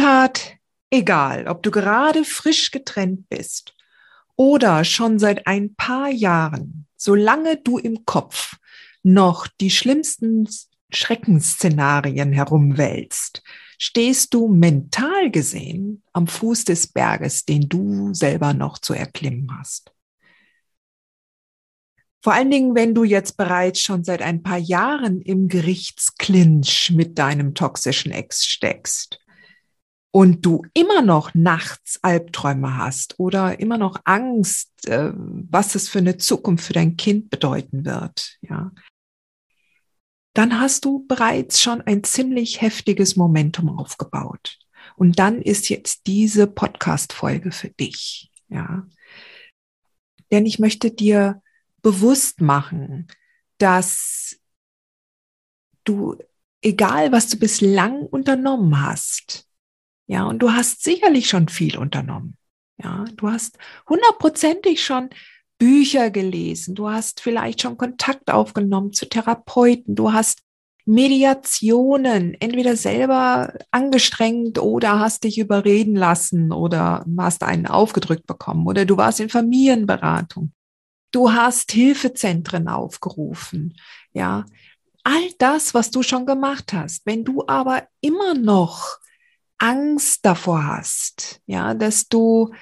Sweetheart, egal, ob du gerade frisch getrennt bist oder schon seit ein paar Jahren, solange du im Kopf noch die schlimmsten Schreckensszenarien herumwälzt, stehst du mental gesehen am Fuß des Berges, den du selber noch zu erklimmen hast. Vor allen Dingen, wenn du jetzt bereits schon seit ein paar Jahren im Gerichtsklinch mit deinem toxischen Ex steckst und du immer noch nachts Albträume hast oder immer noch Angst, äh, was es für eine Zukunft für dein Kind bedeuten wird, ja, dann hast du bereits schon ein ziemlich heftiges Momentum aufgebaut. Und dann ist jetzt diese Podcast-Folge für dich, ja. Denn ich möchte dir bewusst machen, dass du, egal was du bislang unternommen hast, ja, und du hast sicherlich schon viel unternommen. Ja, du hast hundertprozentig schon Bücher gelesen. Du hast vielleicht schon Kontakt aufgenommen zu Therapeuten. Du hast Mediationen entweder selber angestrengt oder hast dich überreden lassen oder hast einen aufgedrückt bekommen oder du warst in Familienberatung. Du hast Hilfezentren aufgerufen. Ja, all das, was du schon gemacht hast. Wenn du aber immer noch Angst davor hast, ja, dass du,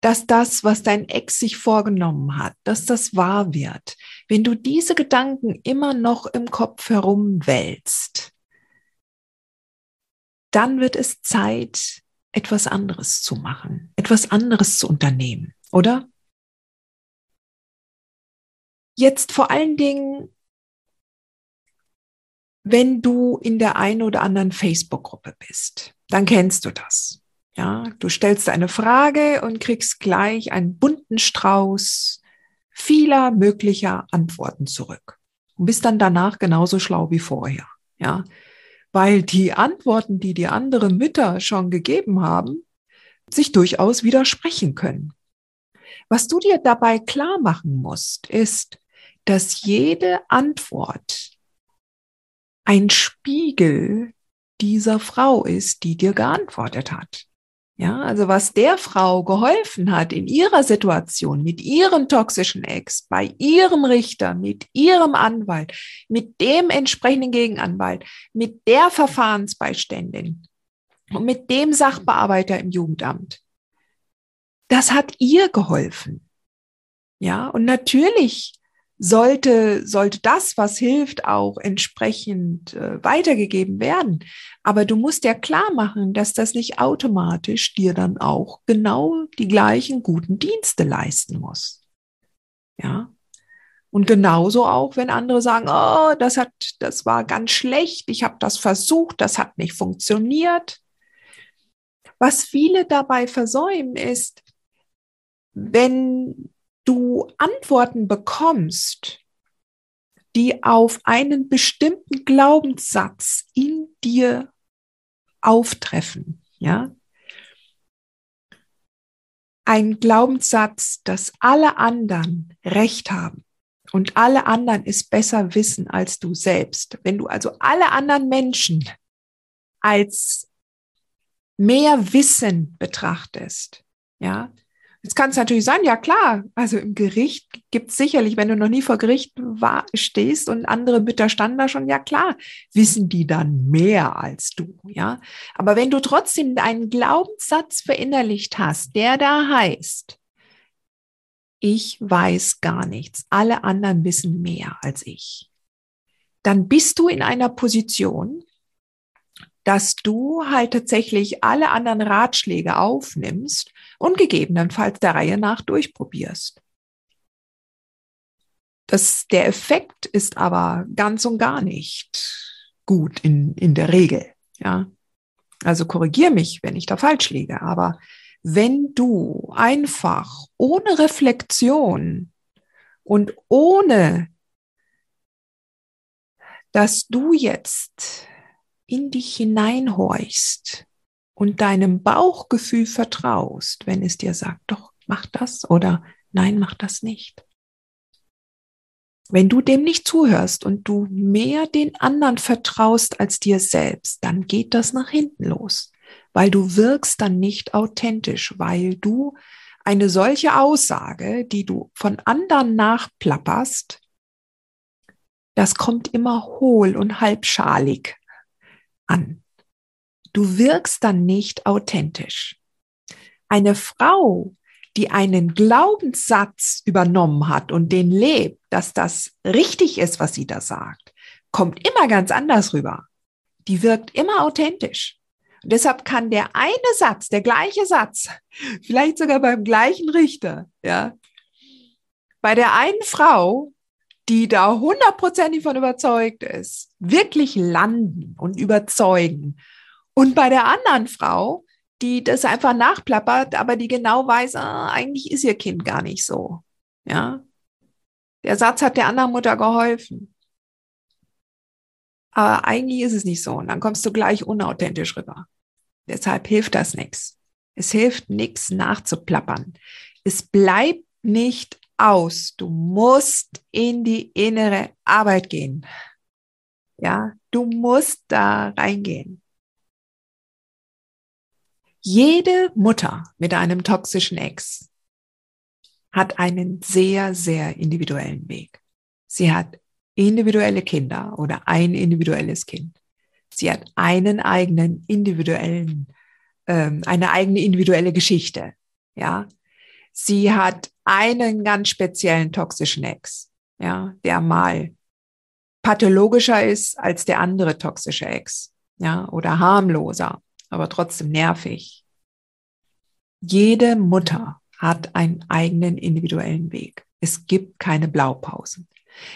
dass das, was dein Ex sich vorgenommen hat, dass das wahr wird. Wenn du diese Gedanken immer noch im Kopf herumwälzt, dann wird es Zeit, etwas anderes zu machen, etwas anderes zu unternehmen, oder? Jetzt vor allen Dingen wenn du in der einen oder anderen Facebook-Gruppe bist, dann kennst du das. Ja, du stellst eine Frage und kriegst gleich einen bunten Strauß vieler möglicher Antworten zurück und bist dann danach genauso schlau wie vorher. Ja, weil die Antworten, die die anderen Mütter schon gegeben haben, sich durchaus widersprechen können. Was du dir dabei klar machen musst, ist, dass jede Antwort ein Spiegel dieser Frau ist, die dir geantwortet hat. Ja, also was der Frau geholfen hat in ihrer Situation mit ihrem toxischen Ex, bei ihrem Richter, mit ihrem Anwalt, mit dem entsprechenden Gegenanwalt, mit der Verfahrensbeiständin und mit dem Sachbearbeiter im Jugendamt. Das hat ihr geholfen. Ja, und natürlich sollte, sollte das, was hilft, auch entsprechend äh, weitergegeben werden. Aber du musst ja klar machen, dass das nicht automatisch dir dann auch genau die gleichen guten Dienste leisten muss. Ja. Und genauso auch, wenn andere sagen, oh, das hat, das war ganz schlecht, ich habe das versucht, das hat nicht funktioniert. Was viele dabei versäumen ist, wenn du Antworten bekommst, die auf einen bestimmten Glaubenssatz in dir auftreffen, ja? Ein Glaubenssatz, dass alle anderen Recht haben und alle anderen es besser wissen als du selbst. Wenn du also alle anderen Menschen als mehr Wissen betrachtest, ja, Jetzt kann es natürlich sein, ja klar, also im Gericht gibt es sicherlich, wenn du noch nie vor Gericht war, stehst und andere Mütter standen da schon, ja klar, wissen die dann mehr als du, ja. Aber wenn du trotzdem einen Glaubenssatz verinnerlicht hast, der da heißt, ich weiß gar nichts, alle anderen wissen mehr als ich, dann bist du in einer Position, dass du halt tatsächlich alle anderen Ratschläge aufnimmst und gegebenenfalls der Reihe nach durchprobierst. Das, der Effekt ist aber ganz und gar nicht gut in, in der Regel. Ja. Also korrigier mich, wenn ich da falsch liege. Aber wenn du einfach ohne Reflexion und ohne, dass du jetzt in dich hineinhorchst und deinem Bauchgefühl vertraust, wenn es dir sagt, doch, mach das oder nein, mach das nicht. Wenn du dem nicht zuhörst und du mehr den anderen vertraust als dir selbst, dann geht das nach hinten los, weil du wirkst dann nicht authentisch, weil du eine solche Aussage, die du von anderen nachplapperst, das kommt immer hohl und halbschalig an. Du wirkst dann nicht authentisch. Eine Frau, die einen Glaubenssatz übernommen hat und den lebt, dass das richtig ist, was sie da sagt, kommt immer ganz anders rüber. Die wirkt immer authentisch. Und deshalb kann der eine Satz, der gleiche Satz, vielleicht sogar beim gleichen Richter, ja, bei der einen Frau, die da hundertprozentig von überzeugt ist, wirklich landen und überzeugen. Und bei der anderen Frau, die das einfach nachplappert, aber die genau weiß, ah, eigentlich ist ihr Kind gar nicht so. Ja. Der Satz hat der anderen Mutter geholfen. Aber eigentlich ist es nicht so. Und dann kommst du gleich unauthentisch rüber. Deshalb hilft das nichts. Es hilft nichts nachzuplappern. Es bleibt nicht aus. Du musst in die innere Arbeit gehen. Ja, du musst da reingehen. Jede Mutter mit einem toxischen Ex hat einen sehr, sehr individuellen Weg. Sie hat individuelle Kinder oder ein individuelles Kind. Sie hat einen eigenen individuellen, ähm, eine eigene individuelle Geschichte. Ja, sie hat einen ganz speziellen toxischen Ex, ja, der mal pathologischer ist als der andere toxische Ex, ja, oder harmloser aber trotzdem nervig. Jede Mutter hat einen eigenen individuellen Weg. Es gibt keine Blaupausen.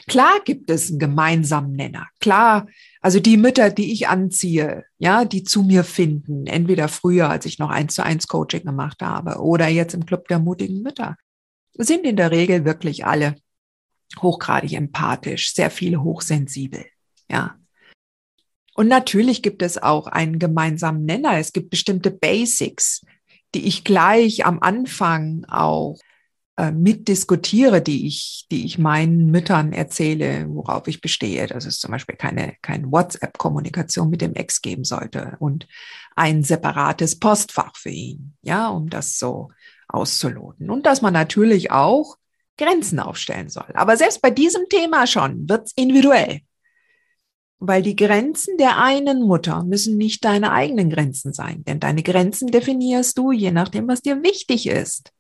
Klar gibt es einen gemeinsamen Nenner. Klar, also die Mütter, die ich anziehe, ja, die zu mir finden, entweder früher, als ich noch eins zu eins Coaching gemacht habe oder jetzt im Club der mutigen Mütter, sind in der Regel wirklich alle hochgradig empathisch, sehr viele hochsensibel, ja. Und natürlich gibt es auch einen gemeinsamen Nenner. Es gibt bestimmte Basics, die ich gleich am Anfang auch äh, mitdiskutiere, die ich, die ich meinen Müttern erzähle, worauf ich bestehe, dass es zum Beispiel keine, keine WhatsApp-Kommunikation mit dem Ex geben sollte und ein separates Postfach für ihn, ja, um das so auszuloten. Und dass man natürlich auch Grenzen aufstellen soll. Aber selbst bei diesem Thema schon wird's individuell. Weil die Grenzen der einen Mutter müssen nicht deine eigenen Grenzen sein, denn deine Grenzen definierst du je nachdem, was dir wichtig ist.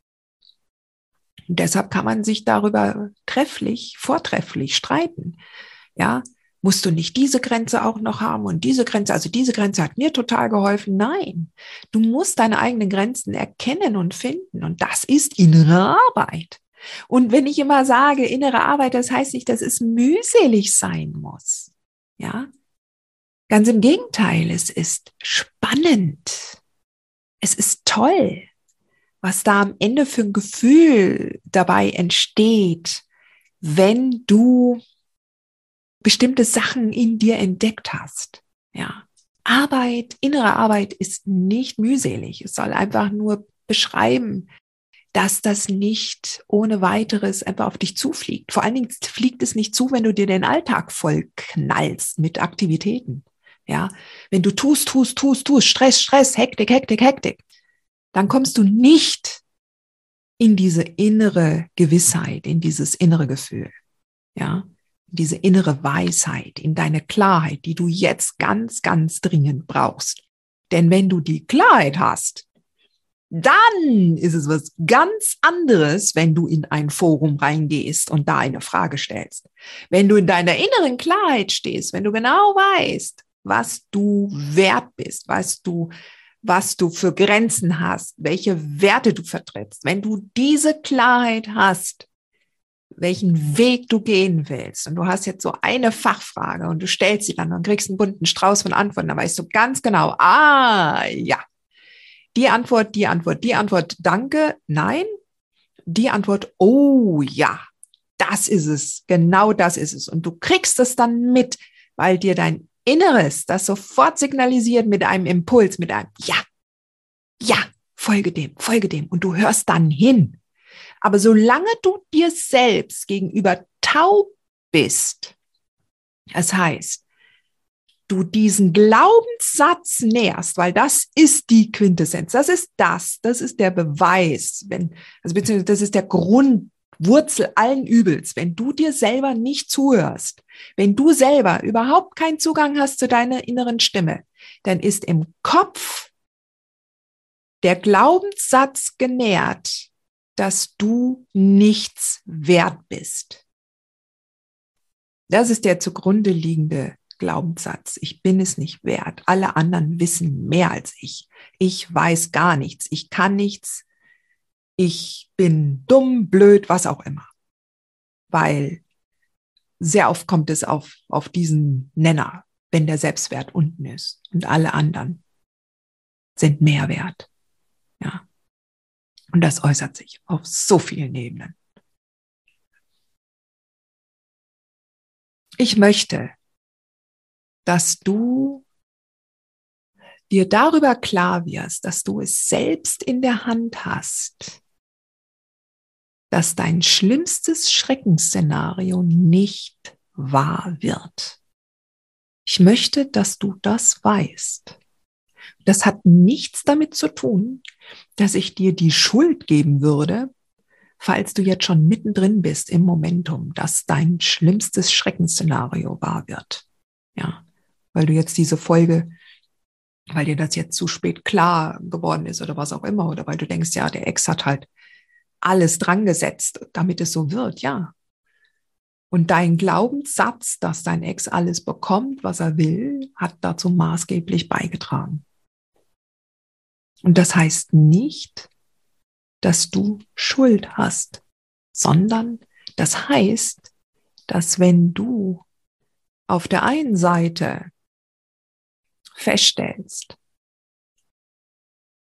Und deshalb kann man sich darüber trefflich, vortrefflich streiten. Ja, musst du nicht diese Grenze auch noch haben und diese Grenze, also diese Grenze hat mir total geholfen. Nein, du musst deine eigenen Grenzen erkennen und finden und das ist innere Arbeit. Und wenn ich immer sage, innere Arbeit, das heißt nicht, dass es mühselig sein muss. Ja? Ganz im Gegenteil, es ist spannend. Es ist toll, was da am Ende für ein Gefühl dabei entsteht, wenn du bestimmte Sachen in dir entdeckt hast. Ja. Arbeit, innere Arbeit ist nicht mühselig. Es soll einfach nur beschreiben, dass das nicht ohne weiteres einfach auf dich zufliegt. Vor allen Dingen fliegt es nicht zu, wenn du dir den Alltag voll knallst mit Aktivitäten. Ja, wenn du tust, tust, tust, tust, Stress, Stress, Hektik, Hektik, Hektik, dann kommst du nicht in diese innere Gewissheit, in dieses innere Gefühl. Ja, diese innere Weisheit, in deine Klarheit, die du jetzt ganz, ganz dringend brauchst. Denn wenn du die Klarheit hast, dann ist es was ganz anderes, wenn du in ein Forum reingehst und da eine Frage stellst. Wenn du in deiner inneren Klarheit stehst, wenn du genau weißt, was du wert bist, weißt du, was du für Grenzen hast, welche Werte du vertrittst, wenn du diese Klarheit hast, welchen Weg du gehen willst und du hast jetzt so eine Fachfrage und du stellst sie dann und kriegst einen bunten Strauß von Antworten, dann weißt du ganz genau, ah, ja, die Antwort, die Antwort, die Antwort, danke, nein, die Antwort, oh ja, das ist es, genau das ist es. Und du kriegst es dann mit, weil dir dein Inneres das sofort signalisiert mit einem Impuls, mit einem Ja, ja, folge dem, folge dem. Und du hörst dann hin. Aber solange du dir selbst gegenüber taub bist, das heißt, du diesen Glaubenssatz nährst, weil das ist die Quintessenz, das ist das, das ist der Beweis, wenn, also beziehungsweise das ist der Grundwurzel allen Übels, wenn du dir selber nicht zuhörst, wenn du selber überhaupt keinen Zugang hast zu deiner inneren Stimme, dann ist im Kopf der Glaubenssatz genährt, dass du nichts wert bist. Das ist der zugrunde liegende Glaubenssatz. Ich bin es nicht wert. Alle anderen wissen mehr als ich. Ich weiß gar nichts. Ich kann nichts. Ich bin dumm, blöd, was auch immer. Weil sehr oft kommt es auf, auf diesen Nenner, wenn der Selbstwert unten ist und alle anderen sind mehr wert. Ja. Und das äußert sich auf so vielen Ebenen. Ich möchte, dass du dir darüber klar wirst, dass du es selbst in der Hand hast, dass dein schlimmstes Schreckensszenario nicht wahr wird. Ich möchte, dass du das weißt. Das hat nichts damit zu tun, dass ich dir die Schuld geben würde, falls du jetzt schon mittendrin bist im Momentum, dass dein schlimmstes Schreckensszenario wahr wird. Ja, weil du jetzt diese Folge, weil dir das jetzt zu spät klar geworden ist oder was auch immer, oder weil du denkst, ja, der Ex hat halt alles dran gesetzt, damit es so wird, ja. Und dein Glaubenssatz, dass dein Ex alles bekommt, was er will, hat dazu maßgeblich beigetragen. Und das heißt nicht, dass du Schuld hast, sondern das heißt, dass wenn du auf der einen Seite feststellst,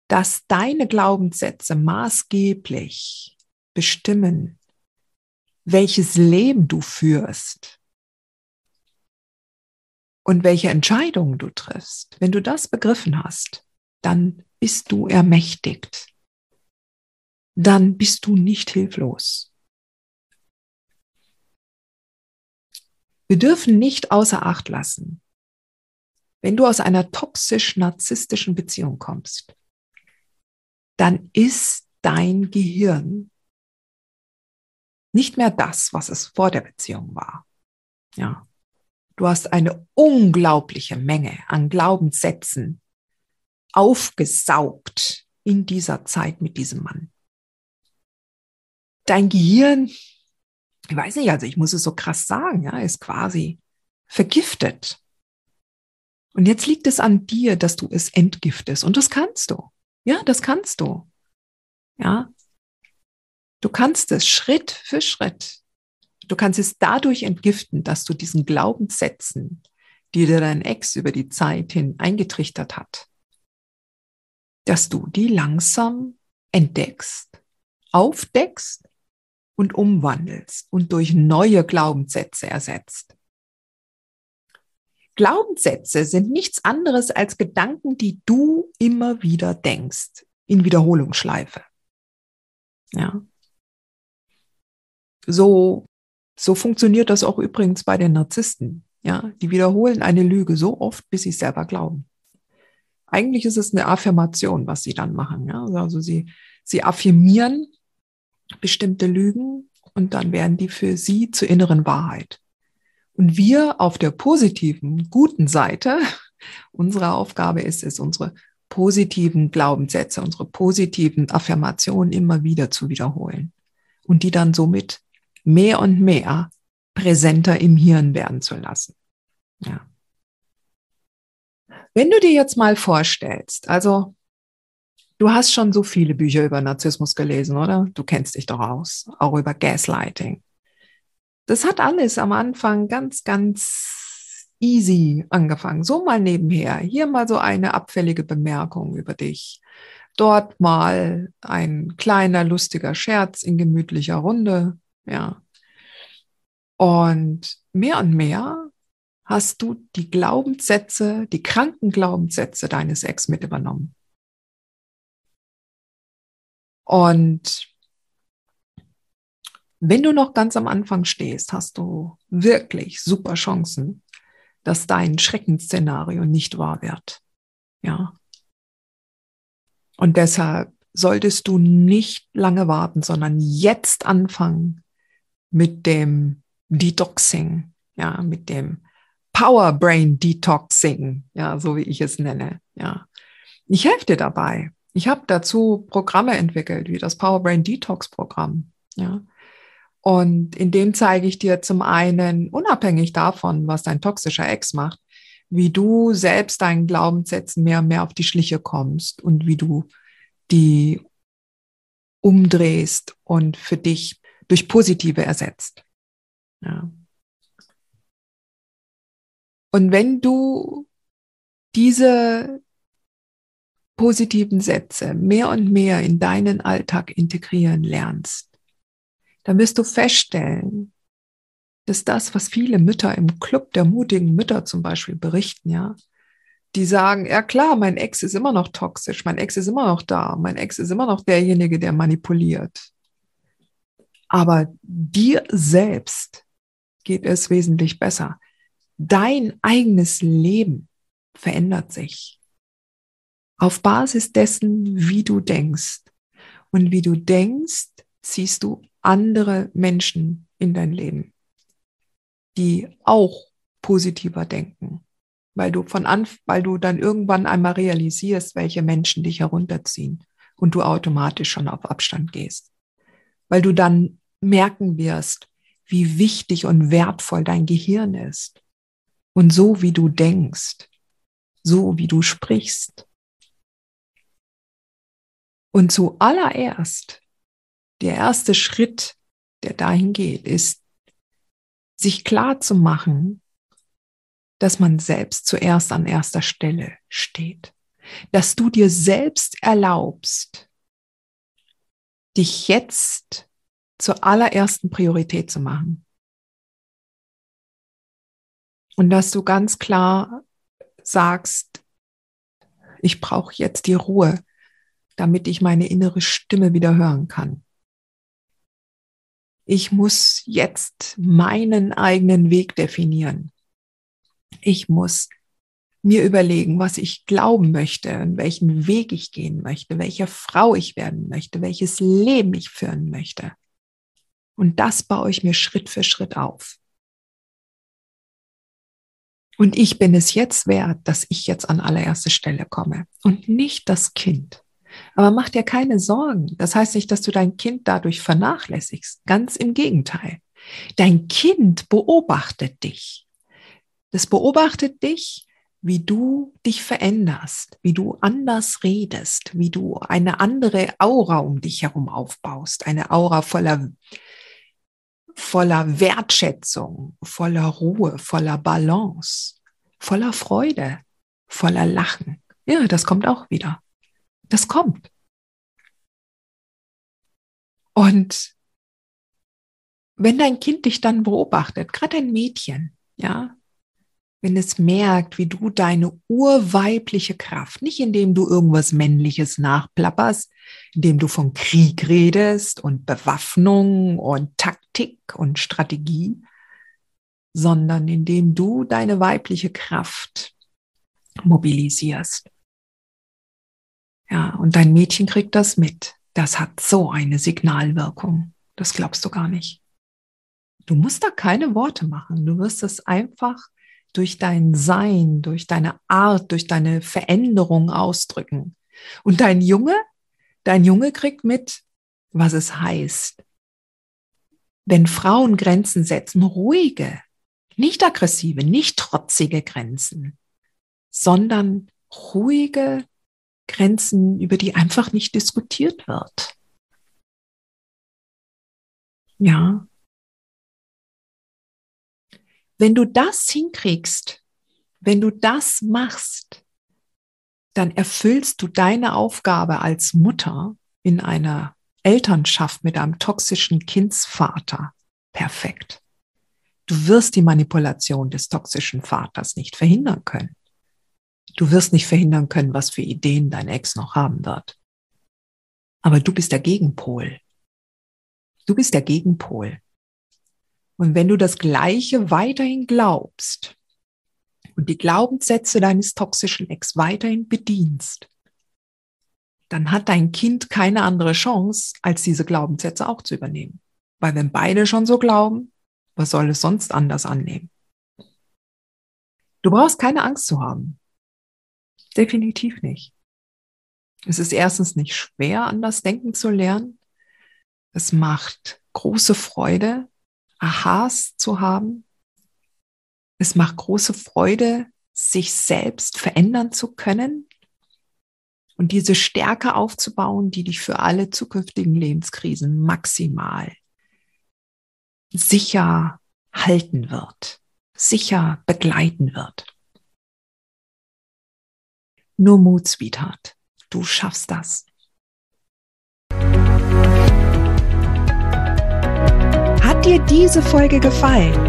dass deine Glaubenssätze maßgeblich bestimmen, welches Leben du führst und welche Entscheidungen du triffst. Wenn du das begriffen hast, dann bist du ermächtigt. Dann bist du nicht hilflos. Wir dürfen nicht außer Acht lassen, wenn du aus einer toxisch-narzisstischen Beziehung kommst, dann ist dein Gehirn nicht mehr das, was es vor der Beziehung war. Ja. Du hast eine unglaubliche Menge an Glaubenssätzen aufgesaugt in dieser Zeit mit diesem Mann. Dein Gehirn, ich weiß nicht, also ich muss es so krass sagen, ja, ist quasi vergiftet. Und jetzt liegt es an dir, dass du es entgiftest. Und das kannst du. Ja, das kannst du. Ja. Du kannst es Schritt für Schritt. Du kannst es dadurch entgiften, dass du diesen Glaubenssätzen, die dir dein Ex über die Zeit hin eingetrichtert hat, dass du die langsam entdeckst, aufdeckst und umwandelst und durch neue Glaubenssätze ersetzt. Glaubenssätze sind nichts anderes als Gedanken, die du immer wieder denkst, in Wiederholungsschleife. Ja. So, so funktioniert das auch übrigens bei den Narzissten. Ja, die wiederholen eine Lüge so oft, bis sie es selber glauben. Eigentlich ist es eine Affirmation, was sie dann machen. Ja? Also sie, sie affirmieren bestimmte Lügen und dann werden die für sie zur inneren Wahrheit. Und wir auf der positiven, guten Seite, unsere Aufgabe ist es, unsere positiven Glaubenssätze, unsere positiven Affirmationen immer wieder zu wiederholen und die dann somit mehr und mehr präsenter im Hirn werden zu lassen. Ja. Wenn du dir jetzt mal vorstellst, also du hast schon so viele Bücher über Narzissmus gelesen, oder? Du kennst dich doch aus, auch über Gaslighting. Das hat alles am Anfang ganz, ganz easy angefangen. So mal nebenher. Hier mal so eine abfällige Bemerkung über dich. Dort mal ein kleiner, lustiger Scherz in gemütlicher Runde. Ja. Und mehr und mehr hast du die Glaubenssätze, die kranken Glaubenssätze deines Ex mit übernommen. Und wenn du noch ganz am Anfang stehst, hast du wirklich super Chancen, dass dein Schreckensszenario nicht wahr wird. Ja. Und deshalb solltest du nicht lange warten, sondern jetzt anfangen mit dem Detoxing, ja, mit dem Power Brain Detoxing, ja, so wie ich es nenne, ja. Ich helfe dir dabei. Ich habe dazu Programme entwickelt, wie das Power Brain Detox Programm, ja. Und in dem zeige ich dir zum einen, unabhängig davon, was dein toxischer Ex macht, wie du selbst deinen Glaubenssätzen mehr und mehr auf die Schliche kommst und wie du die umdrehst und für dich durch positive ersetzt. Ja. Und wenn du diese positiven Sätze mehr und mehr in deinen Alltag integrieren lernst, dann wirst du feststellen, dass das, was viele Mütter im Club der mutigen Mütter zum Beispiel berichten, ja, die sagen, ja klar, mein Ex ist immer noch toxisch, mein Ex ist immer noch da, mein Ex ist immer noch derjenige, der manipuliert. Aber dir selbst geht es wesentlich besser dein eigenes Leben verändert sich auf Basis dessen, wie du denkst. Und wie du denkst, ziehst du andere Menschen in dein Leben, die auch positiver denken, weil du von an, weil du dann irgendwann einmal realisierst, welche Menschen dich herunterziehen und du automatisch schon auf Abstand gehst, weil du dann merken wirst, wie wichtig und wertvoll dein Gehirn ist und so wie du denkst, so wie du sprichst. Und zuallererst, der erste Schritt, der dahin geht, ist, sich klar zu machen, dass man selbst zuerst an erster Stelle steht. Dass du dir selbst erlaubst, dich jetzt zur allerersten Priorität zu machen. Und dass du ganz klar sagst, ich brauche jetzt die Ruhe, damit ich meine innere Stimme wieder hören kann. Ich muss jetzt meinen eigenen Weg definieren. Ich muss mir überlegen, was ich glauben möchte, in welchen Weg ich gehen möchte, welche Frau ich werden möchte, welches Leben ich führen möchte. Und das baue ich mir Schritt für Schritt auf. Und ich bin es jetzt wert, dass ich jetzt an allererste Stelle komme und nicht das Kind. Aber mach dir keine Sorgen. Das heißt nicht, dass du dein Kind dadurch vernachlässigst. Ganz im Gegenteil. Dein Kind beobachtet dich. Das beobachtet dich, wie du dich veränderst, wie du anders redest, wie du eine andere Aura um dich herum aufbaust, eine Aura voller voller Wertschätzung, voller Ruhe, voller Balance, voller Freude, voller Lachen. Ja, das kommt auch wieder. Das kommt. Und wenn dein Kind dich dann beobachtet, gerade ein Mädchen, ja, wenn es merkt, wie du deine urweibliche Kraft, nicht indem du irgendwas Männliches nachplapperst, indem du von Krieg redest und Bewaffnung und Taktik und Strategie, sondern indem du deine weibliche Kraft mobilisierst. Ja, und dein Mädchen kriegt das mit. Das hat so eine Signalwirkung. Das glaubst du gar nicht. Du musst da keine Worte machen. Du wirst es einfach durch dein Sein, durch deine Art, durch deine Veränderung ausdrücken. Und dein Junge, dein Junge kriegt mit, was es heißt. Wenn Frauen Grenzen setzen, ruhige, nicht aggressive, nicht trotzige Grenzen. sondern ruhige Grenzen, über die einfach nicht diskutiert wird. Ja. Wenn du das hinkriegst, wenn du das machst, dann erfüllst du deine Aufgabe als Mutter in einer Elternschaft mit einem toxischen Kindsvater perfekt. Du wirst die Manipulation des toxischen Vaters nicht verhindern können. Du wirst nicht verhindern können, was für Ideen dein Ex noch haben wird. Aber du bist der Gegenpol. Du bist der Gegenpol. Und wenn du das Gleiche weiterhin glaubst und die Glaubenssätze deines toxischen Ex weiterhin bedienst, dann hat dein Kind keine andere Chance, als diese Glaubenssätze auch zu übernehmen. Weil wenn beide schon so glauben, was soll es sonst anders annehmen? Du brauchst keine Angst zu haben. Definitiv nicht. Es ist erstens nicht schwer, anders denken zu lernen. Es macht große Freude, Aha's zu haben. Es macht große Freude, sich selbst verändern zu können und diese Stärke aufzubauen, die dich für alle zukünftigen Lebenskrisen maximal sicher halten wird, sicher begleiten wird. Nur Mut, Sweetheart. Du schaffst das. Hat dir diese Folge gefallen?